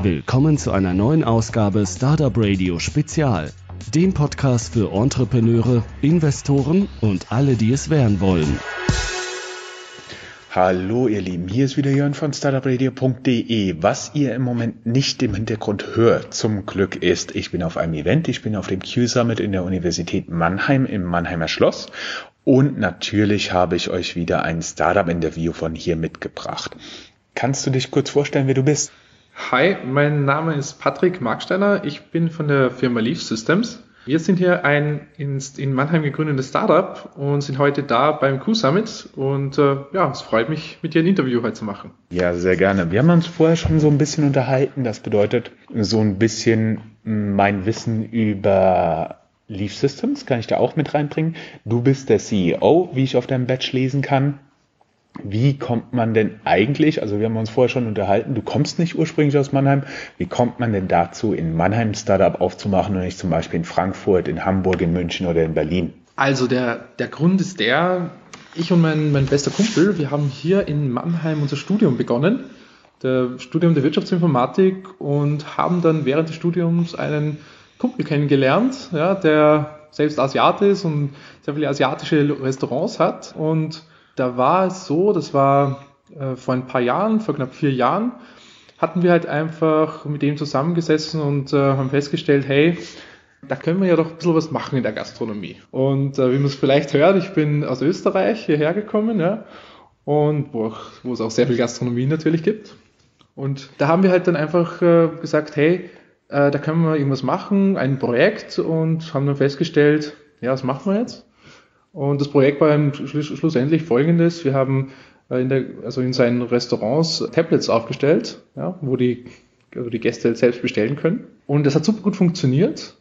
Willkommen zu einer neuen Ausgabe Startup Radio Spezial, dem Podcast für Entrepreneure, Investoren und alle, die es werden wollen. Hallo ihr Lieben, hier ist wieder Jörn von startupradio.de. Was ihr im Moment nicht im Hintergrund hört, zum Glück ist, ich bin auf einem Event, ich bin auf dem Q-Summit in der Universität Mannheim im Mannheimer Schloss und natürlich habe ich euch wieder ein Startup-Interview von hier mitgebracht. Kannst du dich kurz vorstellen, wer du bist? Hi, mein Name ist Patrick Marksteiner. Ich bin von der Firma Leaf Systems. Wir sind hier ein in Mannheim gegründetes Startup und sind heute da beim Q-Summit. Und äh, ja, es freut mich, mit dir ein Interview heute zu machen. Ja, sehr gerne. Wir haben uns vorher schon so ein bisschen unterhalten. Das bedeutet, so ein bisschen mein Wissen über Leaf Systems kann ich da auch mit reinbringen. Du bist der CEO, wie ich auf deinem Badge lesen kann. Wie kommt man denn eigentlich, also wir haben uns vorher schon unterhalten, du kommst nicht ursprünglich aus Mannheim, wie kommt man denn dazu, in Mannheim Startup aufzumachen und nicht zum Beispiel in Frankfurt, in Hamburg, in München oder in Berlin? Also der, der Grund ist der, ich und mein, mein bester Kumpel, wir haben hier in Mannheim unser Studium begonnen, das Studium der Wirtschaftsinformatik und haben dann während des Studiums einen Kumpel kennengelernt, ja, der selbst Asiat ist und sehr viele asiatische Restaurants hat. Und da war es so, das war äh, vor ein paar Jahren, vor knapp vier Jahren, hatten wir halt einfach mit dem zusammengesessen und äh, haben festgestellt, hey, da können wir ja doch ein bisschen was machen in der Gastronomie. Und äh, wie man es vielleicht hört, ich bin aus Österreich hierher gekommen, ja, und wo, es auch sehr viel Gastronomie natürlich gibt. Und da haben wir halt dann einfach äh, gesagt, hey, äh, da können wir irgendwas machen, ein Projekt und haben dann festgestellt, ja, was machen wir jetzt? Und das Projekt war schlussendlich folgendes. Wir haben äh, in, der, also in seinen Restaurants Tablets aufgestellt, ja, wo die, also die Gäste selbst bestellen können. Und das hat super gut funktioniert.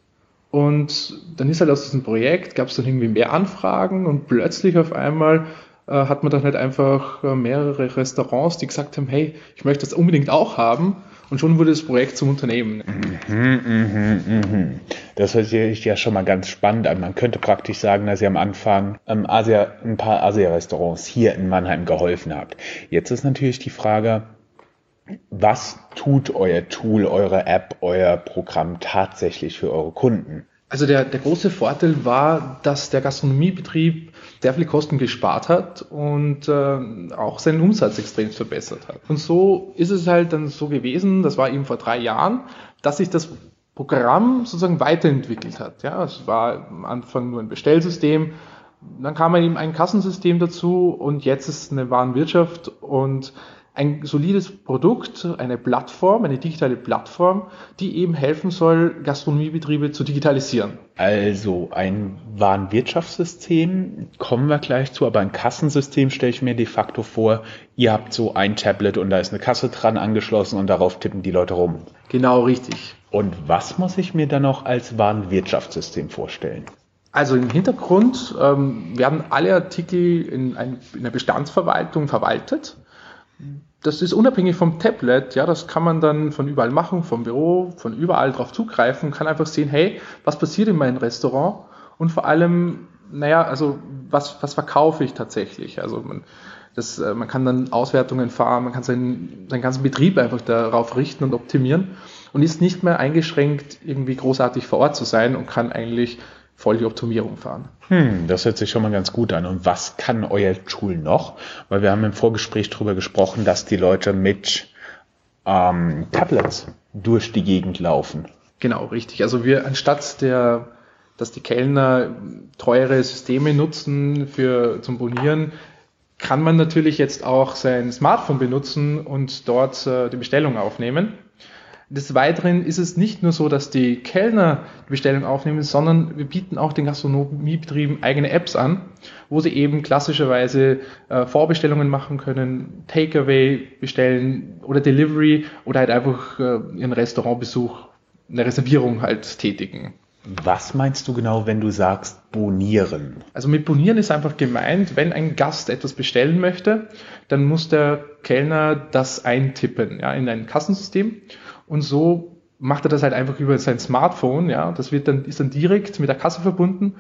Und dann ist halt aus diesem Projekt, gab es dann irgendwie mehr Anfragen und plötzlich auf einmal äh, hat man dann halt einfach äh, mehrere Restaurants, die gesagt haben, hey, ich möchte das unbedingt auch haben. Und schon wurde das Projekt zum Unternehmen. Mhm, mh, mh. Das hört sich ja schon mal ganz spannend an. Man könnte praktisch sagen, dass ihr am Anfang ähm, Asia, ein paar Asia-Restaurants hier in Mannheim geholfen habt. Jetzt ist natürlich die Frage, was tut euer Tool, eure App, euer Programm tatsächlich für eure Kunden? Also der, der große Vorteil war, dass der Gastronomiebetrieb sehr viele Kosten gespart hat und äh, auch seinen Umsatz extrem verbessert hat. Und so ist es halt dann so gewesen, das war eben vor drei Jahren, dass sich das Programm sozusagen weiterentwickelt hat. Ja, es war am Anfang nur ein Bestellsystem, dann kam eben ein Kassensystem dazu und jetzt ist es eine Warenwirtschaft und ein solides Produkt, eine Plattform, eine digitale Plattform, die eben helfen soll, Gastronomiebetriebe zu digitalisieren. Also ein Warenwirtschaftssystem, kommen wir gleich zu, aber ein Kassensystem stelle ich mir de facto vor, ihr habt so ein Tablet und da ist eine Kasse dran angeschlossen und darauf tippen die Leute rum. Genau, richtig. Und was muss ich mir dann noch als Warenwirtschaftssystem vorstellen? Also im Hintergrund ähm, werden alle Artikel in, ein, in einer Bestandsverwaltung verwaltet das ist unabhängig vom Tablet, ja, das kann man dann von überall machen, vom Büro, von überall drauf zugreifen, kann einfach sehen, hey, was passiert in meinem Restaurant und vor allem, naja, also was, was verkaufe ich tatsächlich? Also man, das, äh, man kann dann Auswertungen fahren, man kann seinen, seinen ganzen Betrieb einfach darauf richten und optimieren und ist nicht mehr eingeschränkt, irgendwie großartig vor Ort zu sein und kann eigentlich voll die Optimierung fahren. Hm, das hört sich schon mal ganz gut an. Und was kann euer Tool noch? Weil wir haben im Vorgespräch darüber gesprochen, dass die Leute mit ähm, Tablets durch die Gegend laufen. Genau, richtig. Also wir anstatt der, dass die Kellner teure Systeme nutzen für zum Bonieren, kann man natürlich jetzt auch sein Smartphone benutzen und dort äh, die Bestellung aufnehmen. Des Weiteren ist es nicht nur so, dass die Kellner die Bestellung aufnehmen, sondern wir bieten auch den Gastronomiebetrieben eigene Apps an, wo sie eben klassischerweise äh, Vorbestellungen machen können, Takeaway bestellen oder Delivery oder halt einfach äh, ihren Restaurantbesuch, eine Reservierung halt tätigen. Was meinst du genau, wenn du sagst bonieren? Also mit bonieren ist einfach gemeint, wenn ein Gast etwas bestellen möchte, dann muss der Kellner das eintippen ja, in ein Kassensystem und so macht er das halt einfach über sein Smartphone, ja. Das wird dann, ist dann direkt mit der Kasse verbunden,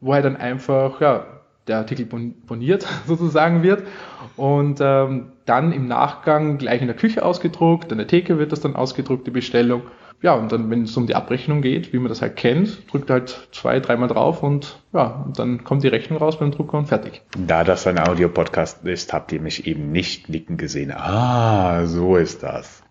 wo er dann einfach, ja, der Artikel boniert sozusagen wird und ähm, dann im Nachgang gleich in der Küche ausgedruckt, an der Theke wird das dann ausgedruckt, die Bestellung. Ja, und dann, wenn es um die Abrechnung geht, wie man das halt kennt, drückt halt zwei, dreimal drauf und ja, und dann kommt die Rechnung raus beim Drucker und fertig. Da das ein Audiopodcast ist, habt ihr mich eben nicht nicken gesehen. Ah, so ist das.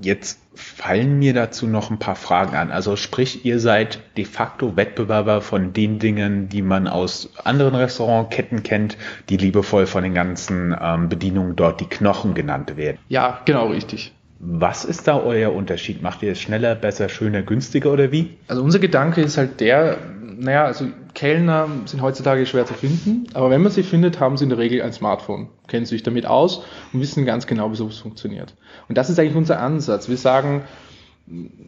Jetzt fallen mir dazu noch ein paar Fragen an. Also sprich, ihr seid de facto Wettbewerber von den Dingen, die man aus anderen Restaurantketten kennt, die liebevoll von den ganzen ähm, Bedienungen dort die Knochen genannt werden. Ja, genau richtig. Was ist da euer Unterschied? Macht ihr es schneller, besser, schöner, günstiger oder wie? Also unser Gedanke ist halt der, naja, also Kellner sind heutzutage schwer zu finden, aber wenn man sie findet, haben sie in der Regel ein Smartphone, kennen sich damit aus und wissen ganz genau, wie sowas funktioniert. Und das ist eigentlich unser Ansatz. Wir sagen,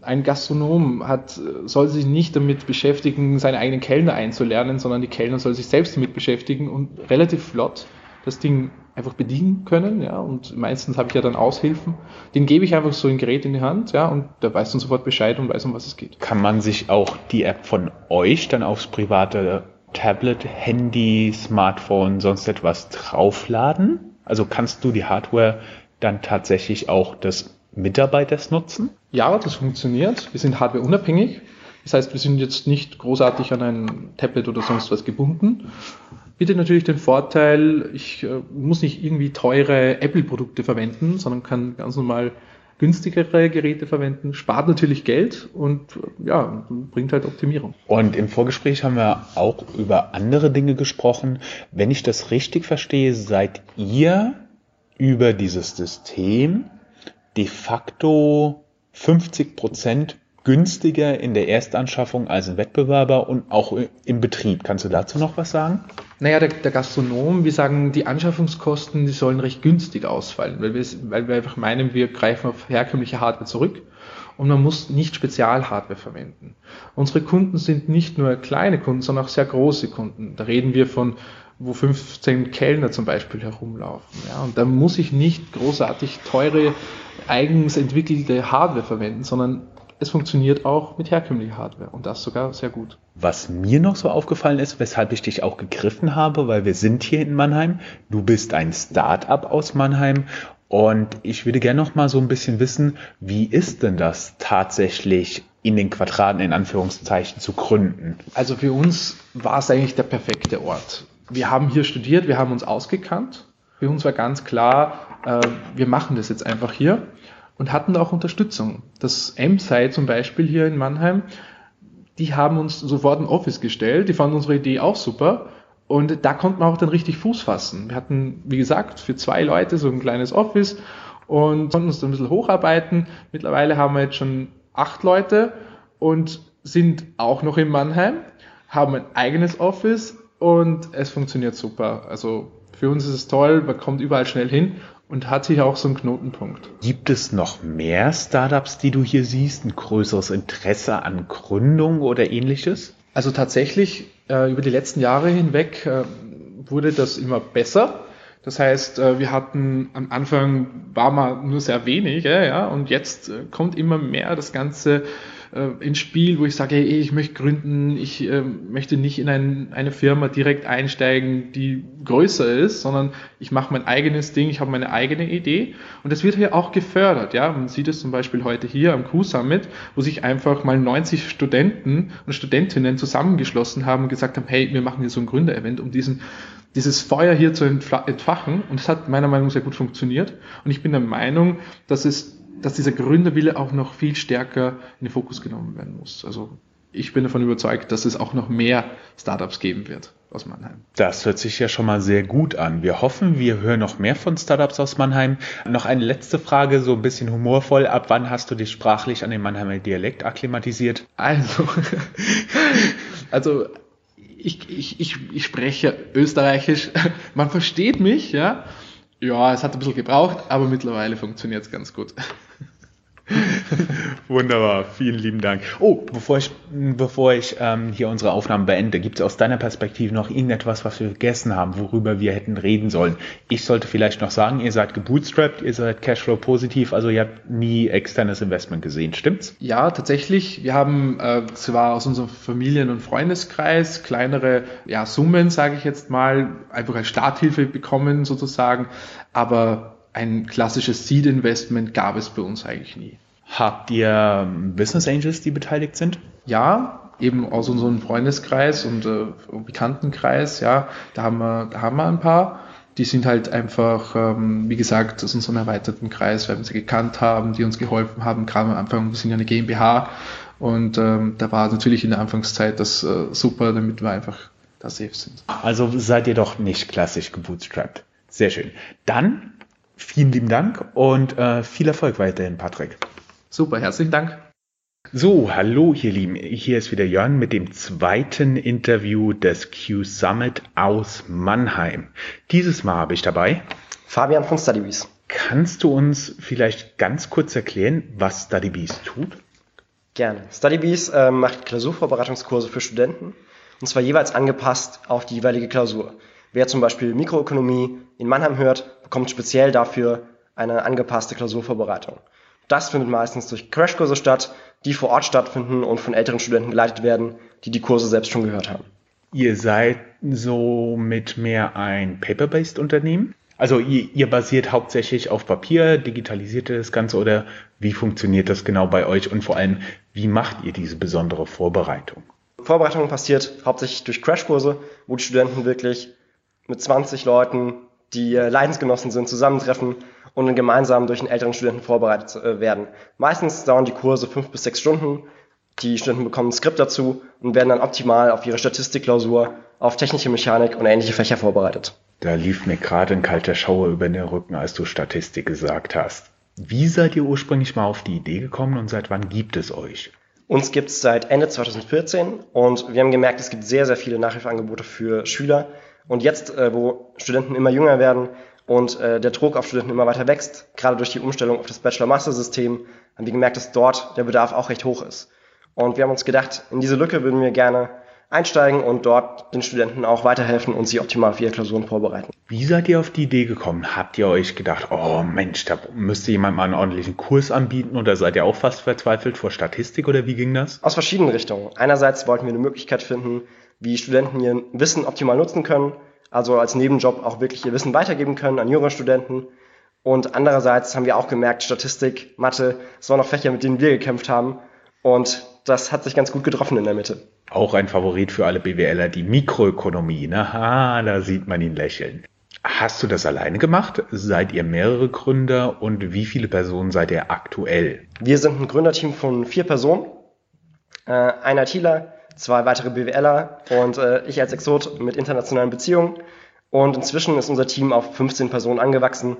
ein Gastronom hat, soll sich nicht damit beschäftigen, seine eigenen Kellner einzulernen, sondern die Kellner soll sich selbst damit beschäftigen und relativ flott das Ding einfach bedienen können, ja, und meistens habe ich ja dann Aushilfen. Den gebe ich einfach so ein Gerät in die Hand, ja, und der weiß dann sofort Bescheid und weiß, um was es geht. Kann man sich auch die App von euch dann aufs private Tablet, Handy, Smartphone, sonst etwas draufladen? Also kannst du die Hardware dann tatsächlich auch des Mitarbeiters nutzen? Ja, das funktioniert. Wir sind hardwareunabhängig. Das heißt, wir sind jetzt nicht großartig an ein Tablet oder sonst was gebunden bietet natürlich den Vorteil, ich äh, muss nicht irgendwie teure Apple-Produkte verwenden, sondern kann ganz normal günstigere Geräte verwenden, spart natürlich Geld und äh, ja, bringt halt Optimierung. Und im Vorgespräch haben wir auch über andere Dinge gesprochen. Wenn ich das richtig verstehe, seid ihr über dieses System de facto 50 Prozent günstiger in der Erstanschaffung als ein Wettbewerber und auch im Betrieb. Kannst du dazu noch was sagen? Naja, der, der Gastronom, wir sagen, die Anschaffungskosten, die sollen recht günstig ausfallen, weil wir, weil wir einfach meinen, wir greifen auf herkömmliche Hardware zurück und man muss nicht Spezialhardware verwenden. Unsere Kunden sind nicht nur kleine Kunden, sondern auch sehr große Kunden. Da reden wir von wo 15 Kellner zum Beispiel herumlaufen. Ja, und da muss ich nicht großartig teure, eigens entwickelte Hardware verwenden, sondern es funktioniert auch mit herkömmlicher Hardware und das sogar sehr gut. Was mir noch so aufgefallen ist, weshalb ich dich auch gegriffen habe, weil wir sind hier in Mannheim. Du bist ein Start-up aus Mannheim und ich würde gerne noch mal so ein bisschen wissen, wie ist denn das tatsächlich in den Quadraten in Anführungszeichen zu gründen? Also für uns war es eigentlich der perfekte Ort. Wir haben hier studiert, wir haben uns ausgekannt. Für uns war ganz klar, äh, wir machen das jetzt einfach hier und hatten auch Unterstützung. Das M-Site zum Beispiel hier in Mannheim, die haben uns sofort ein Office gestellt, die fanden unsere Idee auch super und da konnte man auch dann richtig Fuß fassen. Wir hatten, wie gesagt, für zwei Leute so ein kleines Office und konnten uns dann ein bisschen hocharbeiten. Mittlerweile haben wir jetzt schon acht Leute und sind auch noch in Mannheim, haben ein eigenes Office und es funktioniert super. Also für uns ist es toll, man kommt überall schnell hin und hat hier auch so einen Knotenpunkt. Gibt es noch mehr Startups, die du hier siehst, ein größeres Interesse an Gründung oder ähnliches? Also tatsächlich, äh, über die letzten Jahre hinweg äh, wurde das immer besser. Das heißt, äh, wir hatten am Anfang war mal nur sehr wenig, ja, und jetzt kommt immer mehr das Ganze äh, ins Spiel, wo ich sage, hey, ich möchte gründen, ich äh, möchte nicht in ein, eine Firma direkt einsteigen, die größer ist, sondern ich mache mein eigenes Ding, ich habe meine eigene Idee. Und das wird hier auch gefördert. Ja, man sieht es zum Beispiel heute hier am Q-Summit, wo sich einfach mal 90 Studenten und Studentinnen zusammengeschlossen haben und gesagt haben, hey, wir machen hier so ein Gründerevent, um diesen dieses Feuer hier zu entfachen. Und es hat meiner Meinung nach sehr gut funktioniert. Und ich bin der Meinung, dass es dass dieser Gründerwille auch noch viel stärker in den Fokus genommen werden muss. Also ich bin davon überzeugt, dass es auch noch mehr Startups geben wird aus Mannheim. Das hört sich ja schon mal sehr gut an. Wir hoffen, wir hören noch mehr von Startups aus Mannheim. Noch eine letzte Frage, so ein bisschen humorvoll. Ab wann hast du dich sprachlich an den Mannheimer Dialekt akklimatisiert? Also, also ich, ich, ich, ich spreche Österreichisch. Man versteht mich, ja. Ja, es hat ein bisschen gebraucht, aber mittlerweile funktioniert es ganz gut. Wunderbar, vielen lieben Dank. Oh, bevor ich, bevor ich ähm, hier unsere Aufnahmen beende, gibt es aus deiner Perspektive noch irgendetwas, was wir vergessen haben, worüber wir hätten reden sollen? Ich sollte vielleicht noch sagen, ihr seid gebootstrapped, ihr seid Cashflow positiv, also ihr habt nie externes Investment gesehen, stimmt's? Ja, tatsächlich. Wir haben äh, zwar aus unserem Familien- und Freundeskreis kleinere ja, Summen, sage ich jetzt mal, einfach als Starthilfe bekommen sozusagen, aber ein klassisches Seed-Investment gab es bei uns eigentlich nie. Habt ihr ähm, Business Angels, die beteiligt sind? Ja, eben aus unserem Freundeskreis und äh, Bekanntenkreis, ja, da haben wir, da haben wir ein paar. Die sind halt einfach, ähm, wie gesagt, aus unserem erweiterten Kreis, weil wir sie gekannt haben, die uns geholfen haben. Gerade am Anfang, wir sind ja eine GmbH und ähm, da war natürlich in der Anfangszeit das äh, super, damit wir einfach da safe sind. Also seid ihr doch nicht klassisch gebootstrapped. Sehr schön. Dann vielen lieben Dank und äh, viel Erfolg weiterhin, Patrick. Super, herzlichen Dank. So, hallo ihr Lieben, hier ist wieder Jörn mit dem zweiten Interview des Q Summit aus Mannheim. Dieses Mal habe ich dabei Fabian von StudyBees. Kannst du uns vielleicht ganz kurz erklären, was StudyBees tut? Gerne. StudyBees äh, macht Klausurvorbereitungskurse für Studenten und zwar jeweils angepasst auf die jeweilige Klausur. Wer zum Beispiel Mikroökonomie in Mannheim hört, bekommt speziell dafür eine angepasste Klausurvorbereitung. Das findet meistens durch Crashkurse statt, die vor Ort stattfinden und von älteren Studenten geleitet werden, die die Kurse selbst schon gehört haben. Ihr seid somit mehr ein Paper-based Unternehmen? Also ihr, ihr, basiert hauptsächlich auf Papier, digitalisiert ihr das Ganze oder wie funktioniert das genau bei euch und vor allem, wie macht ihr diese besondere Vorbereitung? Vorbereitung passiert hauptsächlich durch Crashkurse, wo die Studenten wirklich mit 20 Leuten, die Leidensgenossen sind, zusammentreffen und dann gemeinsam durch einen älteren Studenten vorbereitet äh, werden. Meistens dauern die Kurse fünf bis sechs Stunden. Die Studenten bekommen ein Skript dazu und werden dann optimal auf ihre Statistikklausur, auf technische Mechanik und ähnliche Fächer vorbereitet. Da lief mir gerade ein kalter Schauer über den Rücken, als du Statistik gesagt hast. Wie seid ihr ursprünglich mal auf die Idee gekommen und seit wann gibt es euch? Uns gibt es seit Ende 2014 und wir haben gemerkt, es gibt sehr, sehr viele Nachhilfeangebote für Schüler. Und jetzt, äh, wo Studenten immer jünger werden, und äh, der Druck auf Studenten immer weiter wächst, gerade durch die Umstellung auf das Bachelor-Master-System, haben wir gemerkt, dass dort der Bedarf auch recht hoch ist. Und wir haben uns gedacht, in diese Lücke würden wir gerne einsteigen und dort den Studenten auch weiterhelfen und sie optimal für ihre Klausuren vorbereiten. Wie seid ihr auf die Idee gekommen? Habt ihr euch gedacht, oh Mensch, da müsste jemand mal einen ordentlichen Kurs anbieten oder seid ihr auch fast verzweifelt vor Statistik oder wie ging das? Aus verschiedenen Richtungen. Einerseits wollten wir eine Möglichkeit finden, wie Studenten ihr Wissen optimal nutzen können also als Nebenjob auch wirklich ihr Wissen weitergeben können an jüngere Studenten. Und andererseits haben wir auch gemerkt, Statistik, Mathe, es waren noch Fächer, mit denen wir gekämpft haben. Und das hat sich ganz gut getroffen in der Mitte. Auch ein Favorit für alle BWLer, die Mikroökonomie. Na, ha, da sieht man ihn lächeln. Hast du das alleine gemacht? Seid ihr mehrere Gründer und wie viele Personen seid ihr aktuell? Wir sind ein Gründerteam von vier Personen. Äh, ein ITler, zwei weitere BWLer und äh, ich als Exot mit internationalen Beziehungen. Und inzwischen ist unser Team auf 15 Personen angewachsen,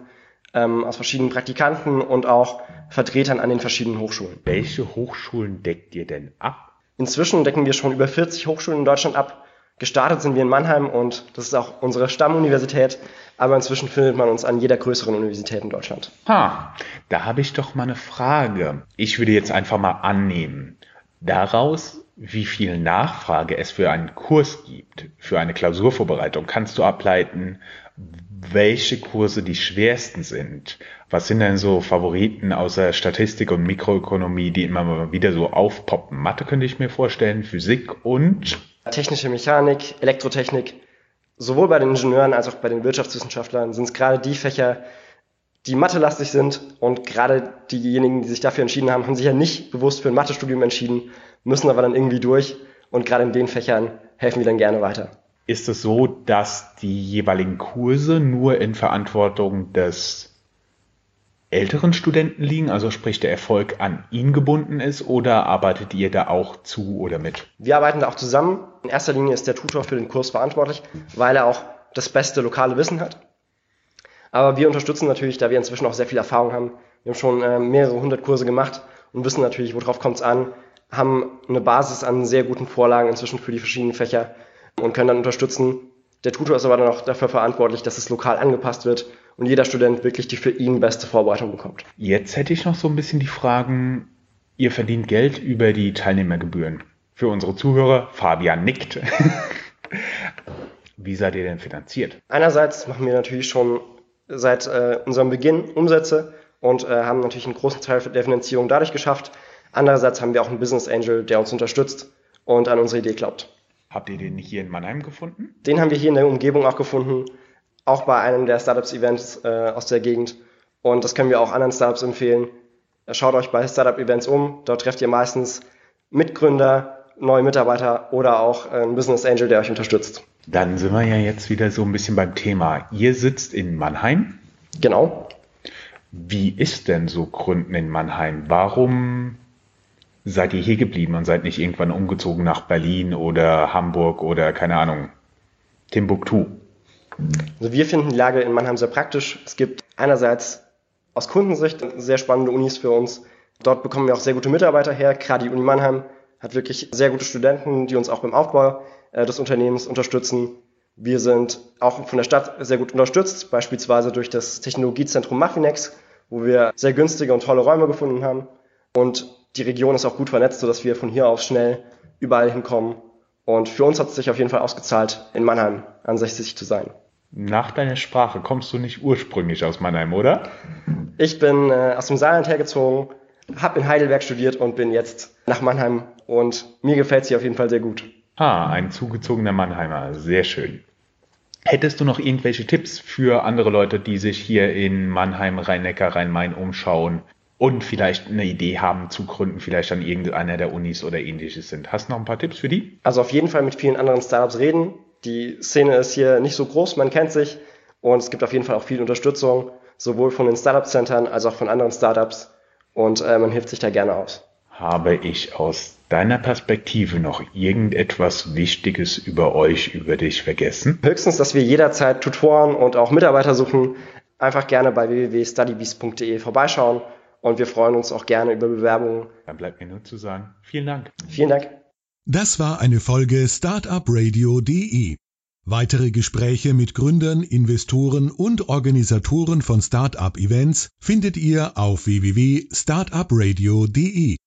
ähm, aus verschiedenen Praktikanten und auch Vertretern an den verschiedenen Hochschulen. Welche Hochschulen deckt ihr denn ab? Inzwischen decken wir schon über 40 Hochschulen in Deutschland ab. Gestartet sind wir in Mannheim und das ist auch unsere Stammuniversität, aber inzwischen findet man uns an jeder größeren Universität in Deutschland. Ha, da habe ich doch mal eine Frage. Ich würde jetzt einfach mal annehmen. Daraus wie viel Nachfrage es für einen Kurs gibt, für eine Klausurvorbereitung, kannst du ableiten, welche Kurse die schwersten sind. Was sind denn so Favoriten außer Statistik und Mikroökonomie, die immer wieder so aufpoppen? Mathe könnte ich mir vorstellen, Physik und technische Mechanik, Elektrotechnik. Sowohl bei den Ingenieuren als auch bei den Wirtschaftswissenschaftlern sind es gerade die Fächer, die mathelastig sind und gerade diejenigen, die sich dafür entschieden haben, haben sich ja nicht bewusst für ein Mathestudium entschieden, müssen aber dann irgendwie durch und gerade in den Fächern helfen wir dann gerne weiter. Ist es so, dass die jeweiligen Kurse nur in Verantwortung des älteren Studenten liegen, also sprich der Erfolg an ihn gebunden ist, oder arbeitet ihr da auch zu oder mit? Wir arbeiten da auch zusammen. In erster Linie ist der Tutor für den Kurs verantwortlich, weil er auch das beste lokale Wissen hat. Aber wir unterstützen natürlich, da wir inzwischen auch sehr viel Erfahrung haben. Wir haben schon äh, mehrere hundert Kurse gemacht und wissen natürlich, worauf kommt es an, haben eine Basis an sehr guten Vorlagen inzwischen für die verschiedenen Fächer und können dann unterstützen, Der Tutor ist aber dann auch dafür verantwortlich, dass es lokal angepasst wird und jeder Student wirklich die für ihn beste Vorbereitung bekommt. Jetzt hätte ich noch so ein bisschen die Fragen, ihr verdient Geld über die Teilnehmergebühren. Für unsere Zuhörer, Fabian nickt. Wie seid ihr denn finanziert? Einerseits machen wir natürlich schon seit äh, unserem Beginn Umsätze und äh, haben natürlich einen großen Teil der Finanzierung dadurch geschafft. Andererseits haben wir auch einen Business Angel, der uns unterstützt und an unsere Idee glaubt. Habt ihr den hier in Mannheim gefunden? Den haben wir hier in der Umgebung auch gefunden, auch bei einem der Startups-Events äh, aus der Gegend. Und das können wir auch anderen Startups empfehlen. Schaut euch bei Startup-Events um. Dort trefft ihr meistens Mitgründer, neue Mitarbeiter oder auch einen Business Angel, der euch unterstützt. Dann sind wir ja jetzt wieder so ein bisschen beim Thema. Ihr sitzt in Mannheim. Genau. Wie ist denn so Gründen in Mannheim? Warum seid ihr hier geblieben und seid nicht irgendwann umgezogen nach Berlin oder Hamburg oder keine Ahnung, Timbuktu? Also wir finden die Lage in Mannheim sehr praktisch. Es gibt einerseits aus Kundensicht sehr spannende Unis für uns. Dort bekommen wir auch sehr gute Mitarbeiter her. Gerade die Uni Mannheim hat wirklich sehr gute Studenten, die uns auch beim Aufbau äh, des Unternehmens unterstützen. Wir sind auch von der Stadt sehr gut unterstützt, beispielsweise durch das Technologiezentrum Maffinex, wo wir sehr günstige und tolle Räume gefunden haben. Und die Region ist auch gut vernetzt, sodass wir von hier aus schnell überall hinkommen. Und für uns hat es sich auf jeden Fall ausgezahlt, in Mannheim ansässig zu sein. Nach deiner Sprache kommst du nicht ursprünglich aus Mannheim, oder? Ich bin äh, aus dem Saarland hergezogen, habe in Heidelberg studiert und bin jetzt nach Mannheim und mir gefällt es hier auf jeden Fall sehr gut. Ah, ein zugezogener Mannheimer, sehr schön. Hättest du noch irgendwelche Tipps für andere Leute, die sich hier in Mannheim, Rhein-Neckar, Rhein-Main umschauen und vielleicht eine Idee haben zu gründen, vielleicht an irgendeiner der Unis oder ähnliches sind? Hast du noch ein paar Tipps für die? Also auf jeden Fall mit vielen anderen Startups reden, die Szene ist hier nicht so groß, man kennt sich und es gibt auf jeden Fall auch viel Unterstützung, sowohl von den Startup-Centern als auch von anderen Startups und äh, man hilft sich da gerne aus. Habe ich aus deiner Perspektive noch irgendetwas Wichtiges über euch, über dich vergessen? Höchstens, dass wir jederzeit Tutoren und auch Mitarbeiter suchen. Einfach gerne bei www.studybeast.de vorbeischauen und wir freuen uns auch gerne über Bewerbungen. Dann bleibt mir nur zu sagen, vielen Dank. Vielen Dank. Das war eine Folge Startupradio.de. Weitere Gespräche mit Gründern, Investoren und Organisatoren von Startup-Events findet ihr auf www.startupradio.de.